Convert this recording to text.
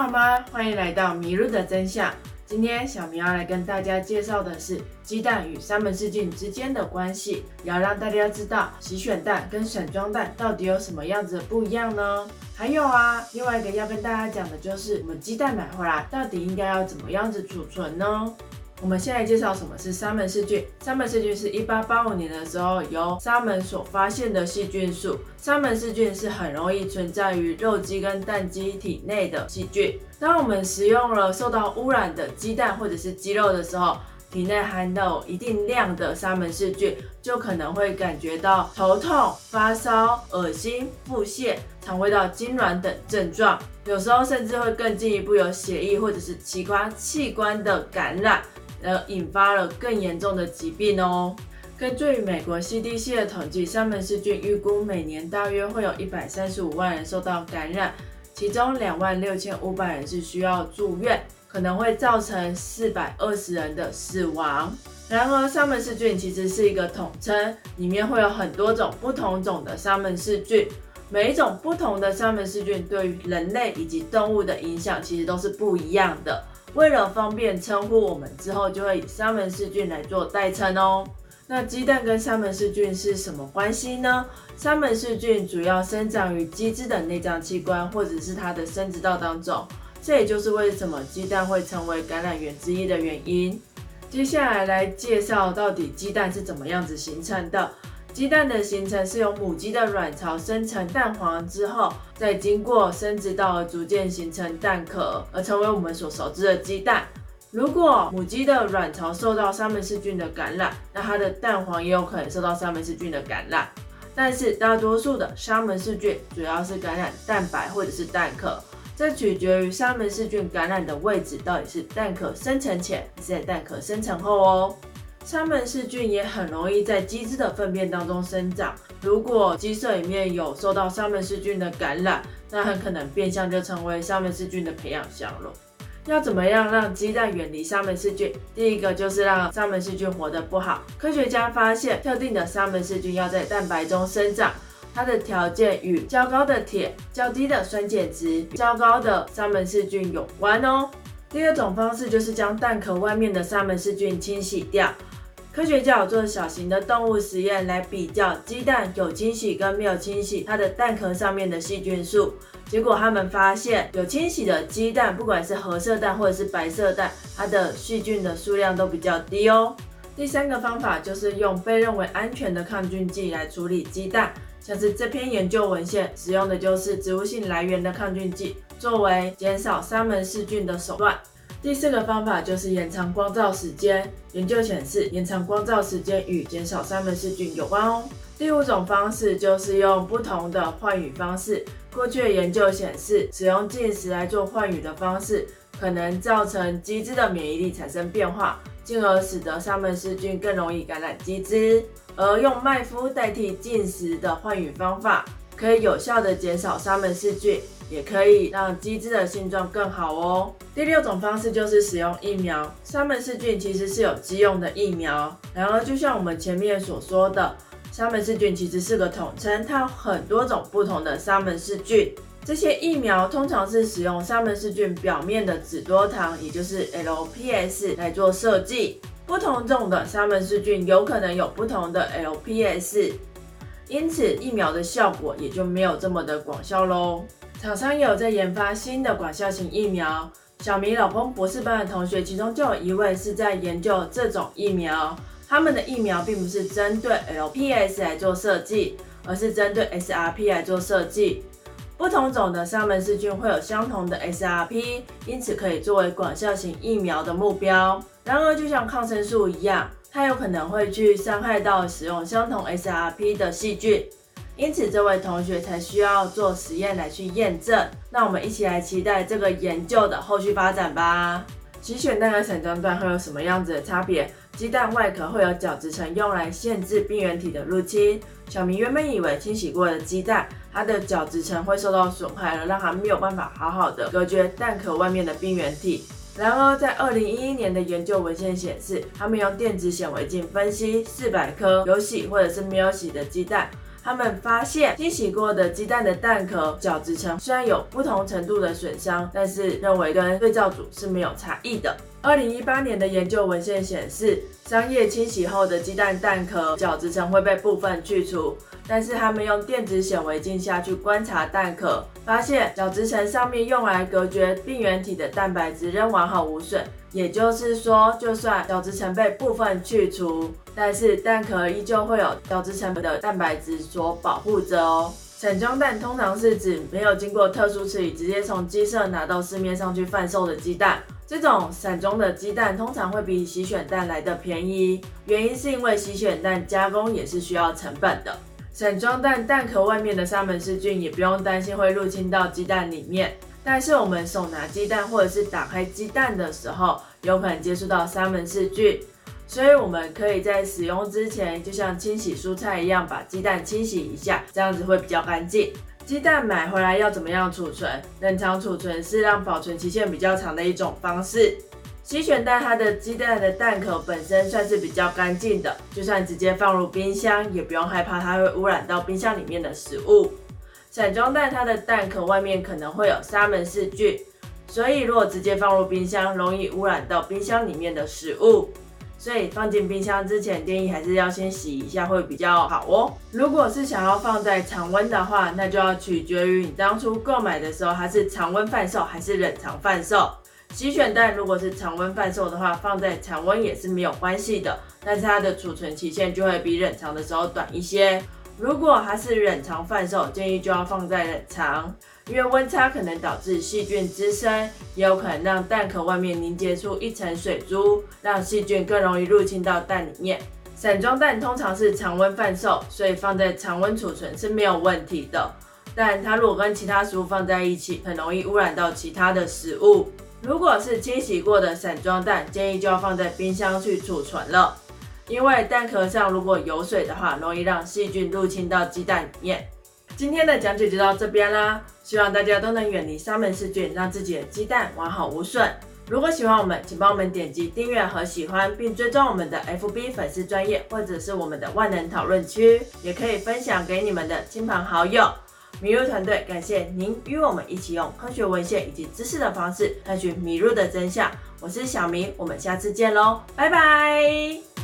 好吗？欢迎来到迷路的真相。今天小明要来跟大家介绍的是鸡蛋与三门氏菌之间的关系，要让大家知道洗选蛋跟散装蛋到底有什么样子的不一样呢？还有啊，另外一个要跟大家讲的就是我们鸡蛋买回来到底应该要怎么样子储存呢？我们先来介绍什么是沙门氏菌。沙门氏菌是一八八五年的时候由沙门所发现的细菌素。沙门氏菌是很容易存在于肉鸡跟蛋鸡体内的细菌。当我们食用了受到污染的鸡蛋或者是鸡肉的时候，体内含有一定量的沙门氏菌，就可能会感觉到头痛、发烧、恶心、腹泻、肠胃道痉挛等症状。有时候甚至会更进一步有血液或者是其他器官的感染。而引发了更严重的疾病哦。根据美国 CDC 的统计，沙门氏菌预估每年大约会有一百三十五万人受到感染，其中两万六千五百人是需要住院，可能会造成四百二十人的死亡。然而，沙门氏菌其实是一个统称，里面会有很多种不同种的沙门氏菌，每一种不同的沙门氏菌对于人类以及动物的影响其实都是不一样的。为了方便称呼，我们之后就会以沙门氏菌来做代称哦。那鸡蛋跟沙门氏菌是什么关系呢？沙门氏菌主要生长于鸡只的内脏器官或者是它的生殖道当中，这也就是为什么鸡蛋会成为感染源之一的原因。接下来来介绍到底鸡蛋是怎么样子形成的。鸡蛋的形成是由母鸡的卵巢生成蛋黄之后，再经过生殖道逐渐形成蛋壳，而成为我们所熟知的鸡蛋。如果母鸡的卵巢受到沙门氏菌的感染，那它的蛋黄也有可能受到沙门氏菌的感染。但是大多数的沙门氏菌主要是感染蛋白或者是蛋壳，这取决于沙门氏菌感染的位置到底是蛋壳生成前还是在蛋壳生成后哦。沙门氏菌也很容易在鸡只的粪便当中生长。如果鸡舍里面有受到沙门氏菌的感染，那很可能变相就成为沙门氏菌的培养箱了。要怎么样让鸡蛋远离沙门氏菌？第一个就是让沙门氏菌活得不好。科学家发现，特定的沙门氏菌要在蛋白中生长，它的条件与较高的铁、较低的酸碱值、较高的沙门氏菌有关哦。第二种方式就是将蛋壳外面的沙门氏菌清洗掉。科学家有做小型的动物实验来比较鸡蛋有清洗跟没有清洗它的蛋壳上面的细菌数，结果他们发现有清洗的鸡蛋，不管是褐色蛋或者是白色蛋，它的细菌的数量都比较低哦。第三个方法就是用被认为安全的抗菌剂来处理鸡蛋，像是这篇研究文献使用的就是植物性来源的抗菌剂，作为减少沙门氏菌的手段。第四个方法就是延长光照时间。研究显示，延长光照时间与减少沙门氏菌有关哦。第五种方式就是用不同的换羽方式。过去的研究显示，使用进食来做换羽的方式，可能造成鸡只的免疫力产生变化，进而使得沙门氏菌更容易感染鸡只。而用麦麸代替进食的换羽方法，可以有效的减少沙门氏菌。也可以让鸡只的性状更好哦。第六种方式就是使用疫苗。沙门氏菌其实是有鸡用的疫苗，然而就像我们前面所说的，沙门氏菌其实是个统称，它有很多种不同的沙门氏菌。这些疫苗通常是使用沙门氏菌表面的脂多糖，也就是 LPS 来做设计。不同种的沙门氏菌有可能有不同的 LPS，因此疫苗的效果也就没有这么的广效喽。厂商有在研发新的广效型疫苗。小米老公博士班的同学，其中就有一位是在研究这种疫苗。他们的疫苗并不是针对 LPS 来做设计，而是针对 SRP 来做设计。不同种的沙门氏菌会有相同的 SRP，因此可以作为广效型疫苗的目标。然而，就像抗生素一样，它有可能会去伤害到使用相同 SRP 的细菌。因此，这位同学才需要做实验来去验证。那我们一起来期待这个研究的后续发展吧。洗选蛋和散装蛋会有什么样子的差别？鸡蛋外壳会有角质层，用来限制病原体的入侵。小明原本以为清洗过的鸡蛋，它的角质层会受到损害了，让它没有办法好好的隔绝蛋壳外面的病原体。然而，在二零一一年的研究文献显示，他们用电子显微镜分析四百颗有洗或者是没有洗的鸡蛋。他们发现清洗过的鸡蛋的蛋壳角质层虽然有不同程度的损伤，但是认为跟对照组是没有差异的。二零一八年的研究文献显示，商业清洗后的鸡蛋蛋壳角质层会被部分去除，但是他们用电子显微镜下去观察蛋壳，发现角质层上面用来隔绝病原体的蛋白质仍完好无损。也就是说，就算角质层被部分去除，但是蛋壳依旧会有角质层的蛋白质所保护着哦。散装蛋通常是指没有经过特殊处理，直接从鸡舍拿到市面上去贩售的鸡蛋。这种散装的鸡蛋通常会比洗选蛋来的便宜，原因是因为洗选蛋加工也是需要成本的。散装蛋蛋壳外面的沙门氏菌也不用担心会入侵到鸡蛋里面，但是我们手拿鸡蛋或者是打开鸡蛋的时候，有可能接触到沙门氏菌，所以我们可以在使用之前，就像清洗蔬菜一样，把鸡蛋清洗一下，这样子会比较干净。鸡蛋买回来要怎么样储存？冷藏储存是让保存期限比较长的一种方式。洗选蛋它的鸡蛋的蛋壳本身算是比较干净的，就算直接放入冰箱，也不用害怕它会污染到冰箱里面的食物。散装蛋它的蛋壳外面可能会有沙门氏菌，所以如果直接放入冰箱，容易污染到冰箱里面的食物。所以放进冰箱之前，建议还是要先洗一下会比较好哦。如果是想要放在常温的话，那就要取决于你当初购买的时候它是常温贩售还是冷藏贩售。洗选蛋如果是常温贩售的话，放在常温也是没有关系的，但是它的储存期限就会比冷藏的时候短一些。如果它是冷藏贩售，建议就要放在冷藏。因为温差可能导致细菌滋生，也有可能让蛋壳外面凝结出一层水珠，让细菌更容易入侵到蛋里面。散装蛋通常是常温贩售，所以放在常温储存是没有问题的。但它如果跟其他食物放在一起，很容易污染到其他的食物。如果是清洗过的散装蛋，建议就要放在冰箱去储存了，因为蛋壳上如果有水的话，容易让细菌入侵到鸡蛋里面。今天的讲解就到这边啦，希望大家都能远离沙门氏菌，让自己的鸡蛋完好无损。如果喜欢我们，请帮我们点击订阅和喜欢，并追踪我们的 FB 粉丝专业，或者是我们的万能讨论区，也可以分享给你们的亲朋好友。米露团队感谢您与我们一起用科学文献以及知识的方式探寻米露的真相。我是小明，我们下次见喽，拜拜。